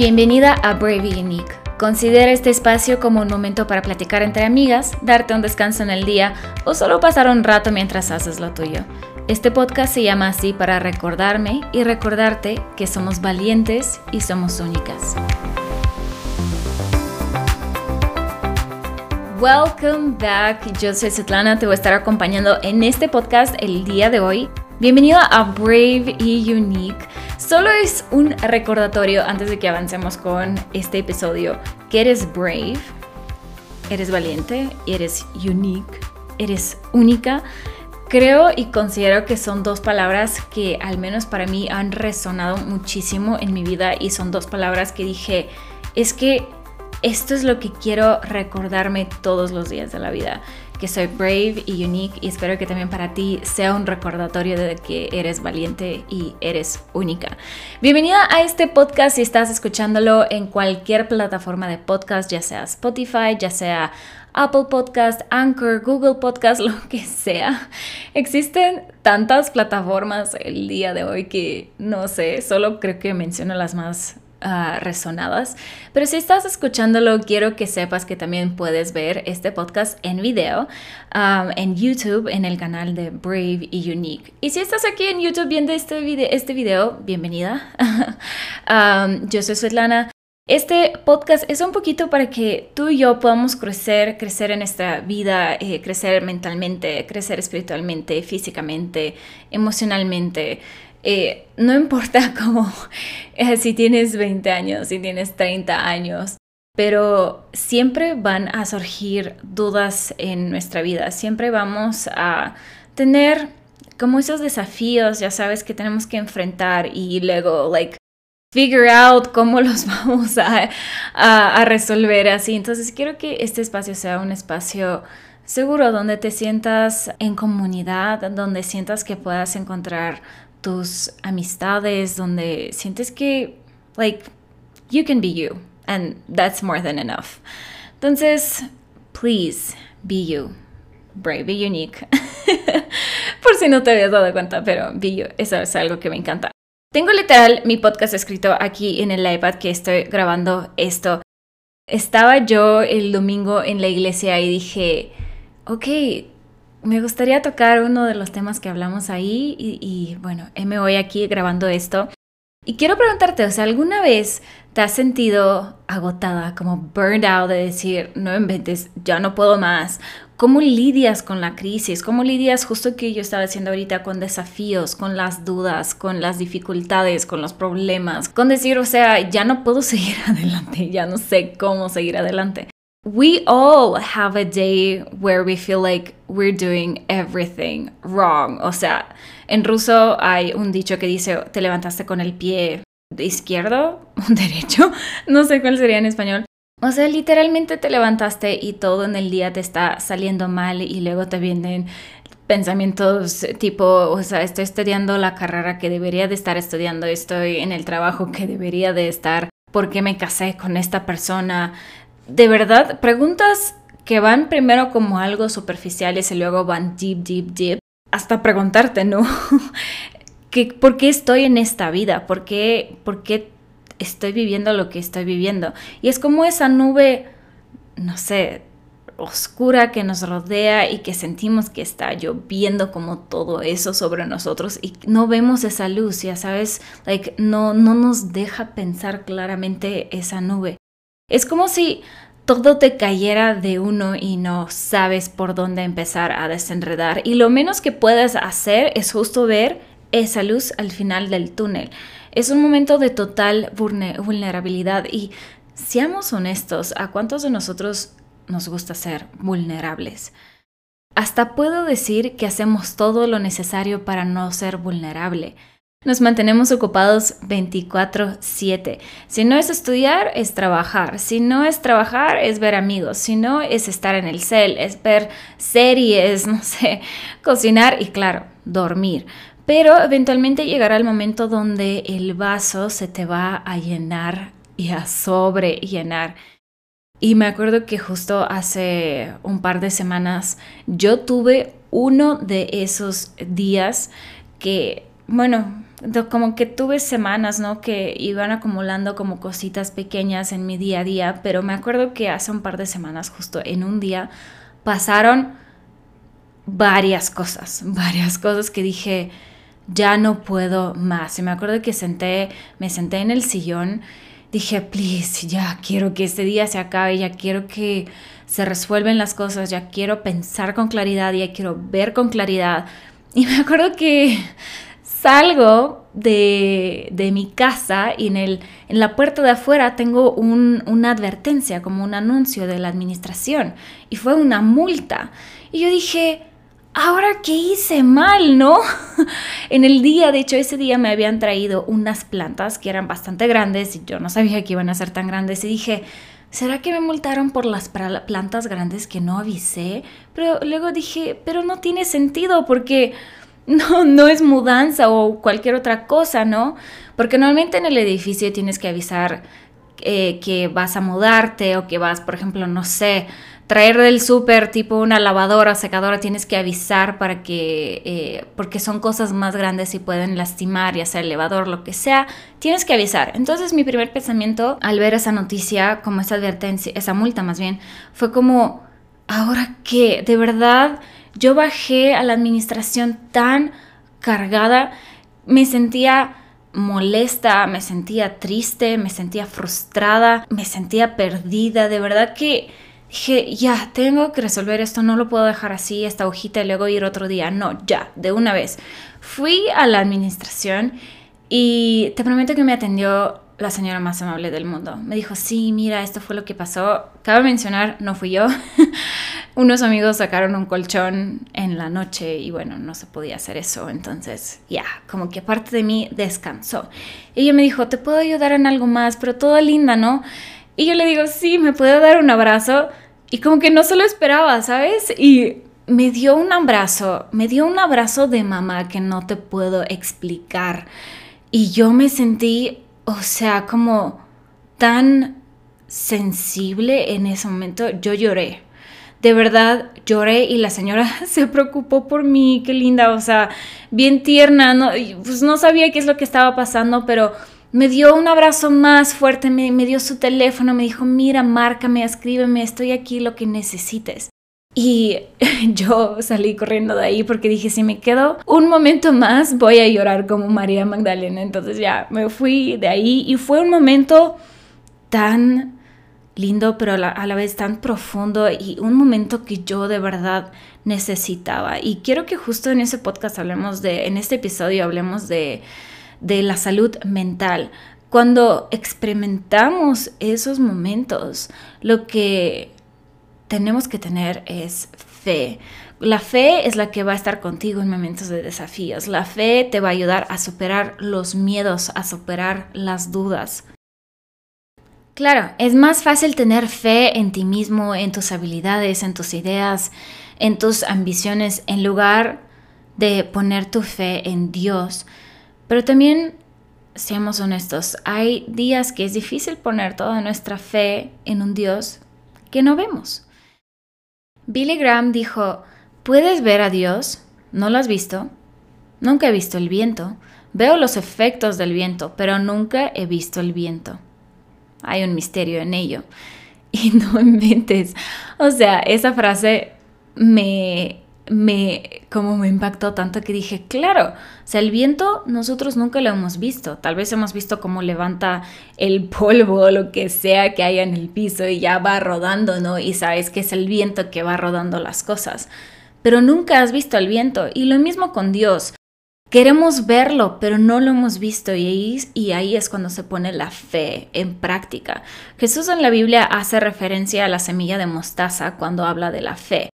Bienvenida a Brave y Unique. Considera este espacio como un momento para platicar entre amigas, darte un descanso en el día o solo pasar un rato mientras haces lo tuyo. Este podcast se llama así para recordarme y recordarte que somos valientes y somos únicas. Welcome back. Yo soy Svetlana, te voy a estar acompañando en este podcast el día de hoy. Bienvenido a Brave y Unique. Solo es un recordatorio antes de que avancemos con este episodio que eres brave, eres valiente, eres unique, eres única. Creo y considero que son dos palabras que al menos para mí han resonado muchísimo en mi vida y son dos palabras que dije, es que esto es lo que quiero recordarme todos los días de la vida que soy brave y unique y espero que también para ti sea un recordatorio de que eres valiente y eres única. Bienvenida a este podcast si estás escuchándolo en cualquier plataforma de podcast, ya sea Spotify, ya sea Apple Podcast, Anchor, Google Podcast, lo que sea. Existen tantas plataformas el día de hoy que no sé, solo creo que menciono las más Ah, resonadas. Pero si estás escuchándolo, quiero que sepas que también puedes ver este podcast en video um, en YouTube, en el canal de Brave y Unique. Y si estás aquí en YouTube viendo este video, este video bienvenida. Um, yo soy Svetlana. Este podcast es un poquito para que tú y yo podamos crecer, crecer en nuestra vida, eh, crecer mentalmente, crecer espiritualmente, físicamente, emocionalmente. Eh, no importa cómo, eh, si tienes 20 años, si tienes 30 años, pero siempre van a surgir dudas en nuestra vida, siempre vamos a tener como esos desafíos, ya sabes, que tenemos que enfrentar y luego, like, figure out cómo los vamos a, a, a resolver así. Entonces quiero que este espacio sea un espacio seguro donde te sientas en comunidad, donde sientas que puedas encontrar tus amistades, donde sientes que, like, you can be you, and that's more than enough. Entonces, please be you. Brave, be unique. Por si no te habías dado cuenta, pero be you. Eso es algo que me encanta. Tengo literal mi podcast escrito aquí en el iPad que estoy grabando esto. Estaba yo el domingo en la iglesia y dije, ok, me gustaría tocar uno de los temas que hablamos ahí y, bueno, me voy aquí grabando esto. Y quiero preguntarte, o sea, ¿alguna vez te has sentido agotada, como burned out de decir, no inventes, ya no puedo más? ¿Cómo lidias con la crisis? ¿Cómo lidias justo que yo estaba diciendo ahorita con desafíos, con las dudas, con las dificultades, con los problemas? Con decir, o sea, ya no puedo seguir adelante, ya no sé cómo seguir adelante. We all have a day where we feel like we're doing everything wrong. O sea, en ruso hay un dicho que dice, te levantaste con el pie izquierdo, derecho, no sé cuál sería en español. O sea, literalmente te levantaste y todo en el día te está saliendo mal y luego te vienen pensamientos tipo, o sea, estoy estudiando la carrera que debería de estar estudiando, estoy en el trabajo que debería de estar, ¿por qué me casé con esta persona? De verdad, preguntas que van primero como algo superficiales y luego van deep, deep, deep, hasta preguntarte, ¿no? ¿Por qué estoy en esta vida? ¿Por qué, ¿Por qué estoy viviendo lo que estoy viviendo? Y es como esa nube, no sé, oscura que nos rodea y que sentimos que está lloviendo como todo eso sobre nosotros y no vemos esa luz, ya sabes, like no no nos deja pensar claramente esa nube. Es como si todo te cayera de uno y no sabes por dónde empezar a desenredar. Y lo menos que puedes hacer es justo ver esa luz al final del túnel. Es un momento de total vulnerabilidad y seamos honestos, ¿a cuántos de nosotros nos gusta ser vulnerables? Hasta puedo decir que hacemos todo lo necesario para no ser vulnerable. Nos mantenemos ocupados 24/7. Si no es estudiar, es trabajar. Si no es trabajar, es ver amigos. Si no, es estar en el cel, es ver series, no sé, cocinar y claro, dormir. Pero eventualmente llegará el momento donde el vaso se te va a llenar y a sobre llenar. Y me acuerdo que justo hace un par de semanas yo tuve uno de esos días que, bueno, como que tuve semanas, ¿no? Que iban acumulando como cositas pequeñas en mi día a día, pero me acuerdo que hace un par de semanas, justo en un día, pasaron varias cosas, varias cosas que dije, ya no puedo más. Y me acuerdo que senté, me senté en el sillón, dije, please, ya quiero que este día se acabe, ya quiero que se resuelven las cosas, ya quiero pensar con claridad, ya quiero ver con claridad. Y me acuerdo que salgo de, mi casa y en, el, en la puerta de afuera tengo una advertencia, como un anuncio de la administración. Y fue una multa. Y yo dije, ahora qué hice mal, ¿no? en el día, de hecho, ese día me habían traído unas plantas que eran bastante grandes y yo no sabía que iban a ser tan grandes y dije, ¿será que me multaron por las plantas grandes que no avisé? Pero luego dije, pero no tiene sentido porque no, no es mudanza o cualquier otra cosa, ¿no? Porque normalmente en el edificio tienes que avisar eh, que vas a mudarte o que vas, por ejemplo, no sé, traer del súper tipo una lavadora, secadora, tienes que avisar para que, eh, porque son cosas más grandes y pueden lastimar, ya sea el elevador, lo que sea, tienes que avisar. Entonces mi primer pensamiento al ver esa noticia, como esa advertencia, esa multa más bien, fue como, ¿ahora qué? De verdad, yo bajé a la administración tan cargada, me sentía molesta, me sentía triste, me sentía frustrada, me sentía perdida, de verdad que dije, ya, tengo que resolver esto, no lo puedo dejar así, esta hojita y luego ir otro día. No, ya, de una vez. Fui a la administración y te prometo que me atendió la señora más amable del mundo. Me dijo, sí, mira, esto fue lo que pasó. Cabe mencionar, no fui yo. Unos amigos sacaron un colchón en la noche y bueno, no se podía hacer eso. Entonces, ya, como que parte de mí descansó. Ella me dijo, te puedo ayudar en algo más, pero todo linda, ¿no? Y yo le digo, sí, me puedo dar un abrazo. Y como que no se lo esperaba, ¿sabes? Y me dio un abrazo, me dio un abrazo de mamá que no te puedo explicar. Y yo me sentí, o sea, como tan sensible en ese momento. Yo lloré. De verdad lloré y la señora se preocupó por mí, qué linda, o sea, bien tierna, no, pues no sabía qué es lo que estaba pasando, pero me dio un abrazo más fuerte, me, dio su teléfono, me dijo, mira, márcame, escríbeme, estoy aquí, lo que necesites. Y yo salí corriendo de ahí porque dije, si me quedo un momento más, voy a llorar como María Magdalena. Entonces ya me fui de ahí y fue un momento tan lindo, pero a la, vez tan profundo y un momento que yo de verdad necesitaba. Y quiero que justo en ese podcast hablemos de, en este episodio hablemos de de la salud mental. Cuando experimentamos esos momentos, lo que tenemos que tener es fe. La fe es la que va a estar contigo en momentos de desafíos. La fe te va a ayudar a superar los miedos, a superar las dudas. Claro, es más fácil tener fe en ti mismo, en tus habilidades, en tus ideas, en tus ambiciones, en lugar de poner tu fe en Dios. Pero también, seamos honestos, hay días que es difícil poner toda nuestra fe en un Dios que no vemos. Billy Graham dijo, ¿puedes ver a Dios? ¿No lo has visto? Nunca he visto el viento. Veo los efectos del viento, pero nunca he visto el viento. Hay un misterio en ello. Y no inventes. O sea, esa frase me me como me impactó tanto que dije, claro, o sea, el viento nosotros nunca lo hemos visto. Tal vez hemos visto cómo levanta el polvo o lo que sea que haya en el piso y ya va rodando, ¿no? Y sabes que es el viento que va rodando las cosas. Pero nunca has visto el viento. Y lo mismo con Dios. Queremos verlo, pero no lo hemos visto y ahí, es cuando se pone la fe en práctica. Jesús en la Biblia hace referencia a la semilla de mostaza cuando habla de la fe.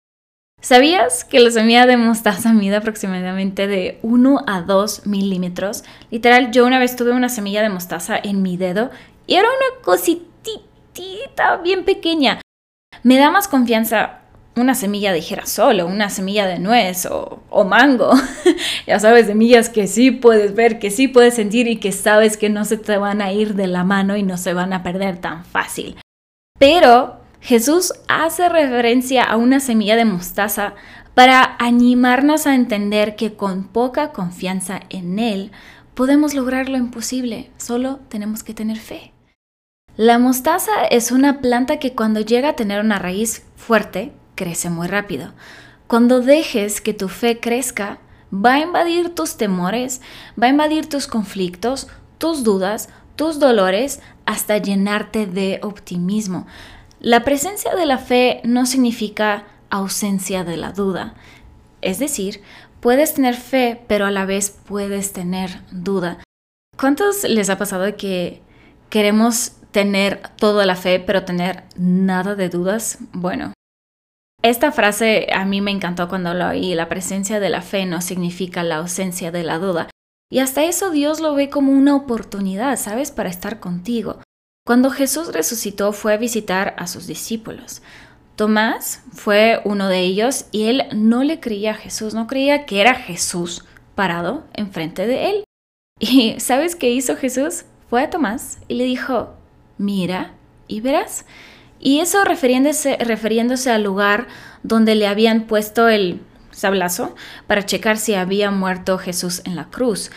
¿Sabías que la semilla de mostaza mide aproximadamente de 1 a 2 milímetros? Literal, yo una vez tuve una semilla de mostaza en mi dedo y era una cositita bien pequeña. Me da más confianza una semilla de girasol o una semilla de nuez o, mango. ya sabes, semillas que sí puedes ver, que sí puedes sentir y que sabes que no se te van a ir de la mano y no se van a perder tan fácil. Pero Jesús hace referencia a una semilla de mostaza para animarnos a entender que con poca confianza en Él podemos lograr lo imposible, solo tenemos que tener fe. La mostaza es una planta que cuando llega a tener una raíz fuerte, crece muy rápido. Cuando dejes que tu fe crezca, va a invadir tus temores, va a invadir tus conflictos, tus dudas, tus dolores, hasta llenarte de optimismo. La presencia de la fe no significa ausencia de la duda. Es decir, puedes tener fe, pero a la vez puedes tener duda. ¿Cuántos les ha pasado que queremos tener toda la fe, pero tener nada de dudas? Bueno, esta frase a mí me encantó cuando lo oí. La presencia de la fe no significa la ausencia de la duda. Y hasta eso Dios lo ve como una oportunidad, ¿sabes?, para estar contigo. Cuando Jesús resucitó fue a visitar a sus discípulos. Tomás fue uno de ellos y él no le creía a Jesús, no creía que era Jesús parado enfrente de él. ¿Y sabes qué hizo Jesús? Fue a Tomás y le dijo, mira y verás. Y eso refiriéndose, refiriéndose al lugar donde le habían puesto el sablazo para checar si había muerto Jesús en la cruz.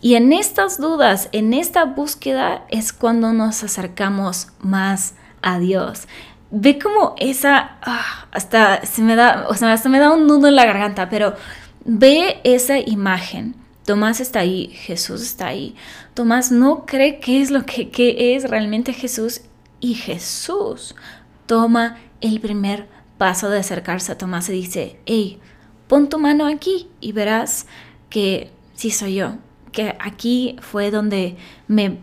Y en estas dudas, en esta búsqueda es cuando nos acercamos más a Dios. Ve como esa, ah, hasta se me da, o sea, hasta me da un nudo en la garganta, pero ve esa imagen. Tomás está ahí, Jesús está ahí. Tomás no cree qué es lo que, que es realmente Jesús y Jesús toma el primer paso de acercarse a Tomás y dice, hey, pon tu mano aquí y verás que sí soy yo, que aquí fue donde me,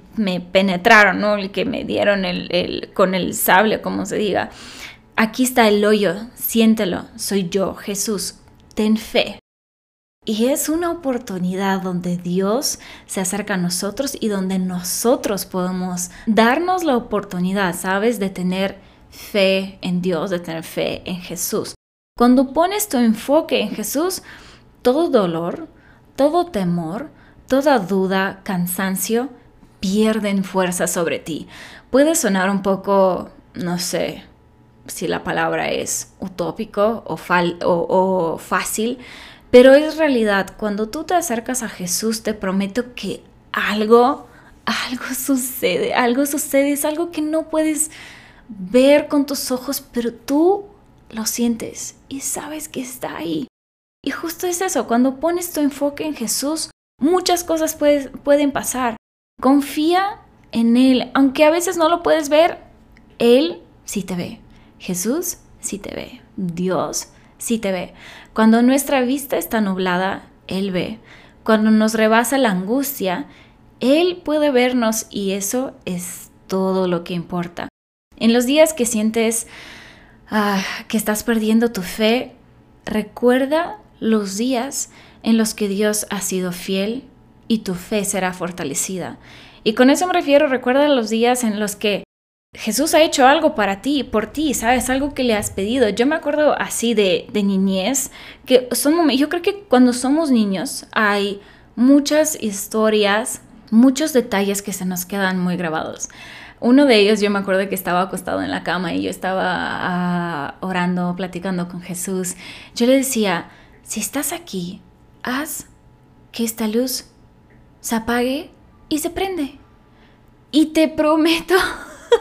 penetraron, ¿no? El que me dieron el, con el sable, como se diga. Aquí está el hoyo, siéntelo, soy yo, Jesús, ten fe. Y es una oportunidad donde Dios se acerca a nosotros y donde nosotros podemos darnos la oportunidad, ¿sabes?, de tener fe en Dios, de tener fe en Jesús. Cuando pones tu enfoque en Jesús, todo dolor, todo temor, toda duda, cansancio, pierden fuerza sobre ti. Puede sonar un poco, no sé si la palabra es utópico o, o fácil, pero es realidad. Cuando tú te acercas a Jesús, te prometo que algo, algo sucede, algo sucede, es algo que no puedes ver con tus ojos, pero tú lo sientes y sabes que está ahí. Y justo es eso, cuando pones tu enfoque en Jesús, muchas cosas pueden pasar. Confía en Él, aunque a veces no lo puedes ver, Él sí te ve. Jesús sí te ve. Dios sí te ve. Cuando nuestra vista está nublada, Él ve. Cuando nos rebasa la angustia, Él puede vernos y eso es todo lo que importa. En los días que sientes Ah, que estás perdiendo tu fe, recuerda los días en los que Dios ha sido fiel y tu fe será fortalecida. Y con eso me refiero, recuerda los días en los que Jesús ha hecho algo para ti, por ti, ¿sabes? Algo que le has pedido. Yo me acuerdo así de, de niñez, que son, yo creo que cuando somos niños hay muchas historias, muchos detalles que se nos quedan muy grabados. Uno de ellos yo me acuerdo que estaba acostado en la cama y yo estaba ah, orando, platicando con Jesús. Yo le decía, si estás aquí, haz que esta luz se apague y se prende. Y te prometo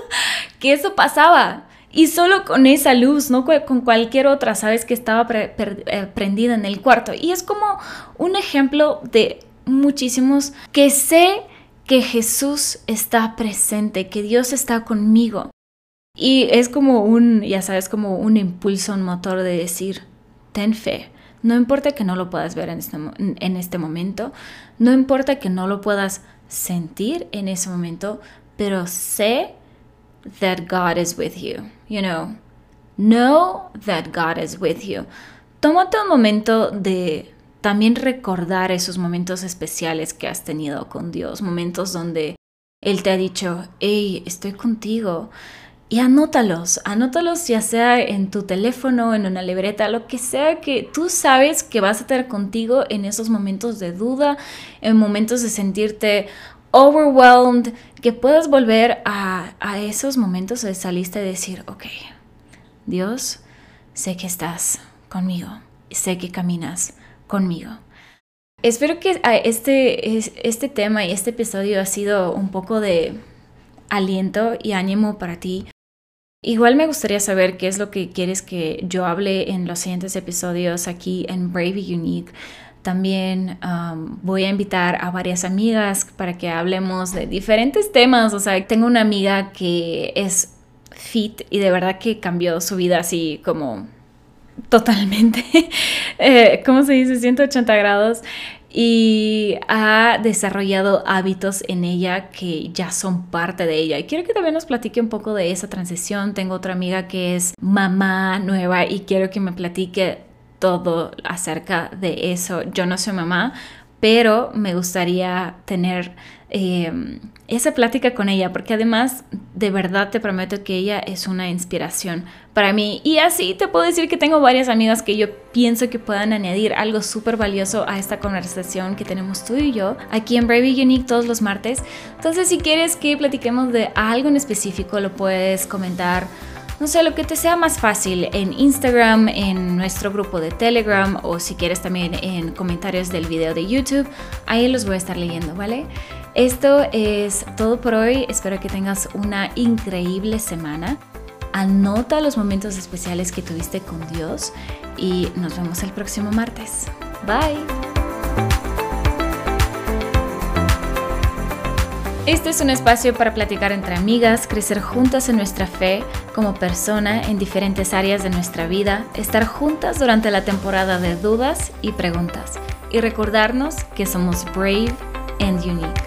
que eso pasaba. Y solo con esa luz, no con cualquier otra, sabes que estaba eh, prendida en el cuarto. Y es como un ejemplo de muchísimos que sé que Jesús está presente, que Dios está conmigo. Y es como un, ya sabes, como un impulso, un motor de decir, ten fe. No importa que no lo puedas ver en este, en este momento, no importa que no lo puedas sentir en ese momento, pero sé that God is with you, you know. Know that God is with you. Tómate un momento de también recordar esos momentos especiales que has tenido con Dios, momentos donde Él te ha dicho, hey, estoy contigo. Y anótalos, anótalos ya sea en tu teléfono, en una libreta, lo que sea que tú sabes que vas a tener contigo en esos momentos de duda, en momentos de sentirte overwhelmed, que puedas volver a, a esos momentos de saliste y decir, ok, Dios, sé que estás conmigo, sé que caminas conmigo. Espero que ah, este, este tema y este episodio ha sido un poco de aliento y ánimo para ti. Igual me gustaría saber qué es lo que quieres que yo hable en los siguientes episodios aquí en Brave y Unique. También voy a invitar a varias amigas para que hablemos de diferentes temas. O sea, tengo una amiga que es fit y de verdad que cambió su vida así como totalmente, eh, ¿cómo se dice? 180 grados y ha desarrollado hábitos en ella que ya son parte de ella. Y quiero que también nos platique un poco de esa transición. Tengo otra amiga que es mamá nueva y quiero que me platique todo acerca de eso. Yo no soy mamá, pero me gustaría tener em, esa plática con ella, porque además de verdad te prometo que ella es una inspiración para mí. Y así te puedo decir que tengo varias amigas que yo pienso que puedan añadir algo súper valioso a esta conversación que tenemos tú y yo aquí en Brave Unique todos los martes. Entonces si quieres que platiquemos de algo en específico, lo puedes comentar no sé, lo que te sea más fácil en Instagram, en nuestro grupo de Telegram o si quieres también en comentarios del video de YouTube, ahí los voy a estar leyendo, ¿vale? Esto es todo por hoy, espero que tengas una increíble semana. Anota los momentos especiales que tuviste con Dios y nos vemos el próximo martes. Bye. Este es un espacio para platicar entre amigas, crecer juntas en nuestra fe como persona en diferentes áreas de nuestra vida, estar juntas durante la temporada de dudas y preguntas y recordarnos que somos brave and unique.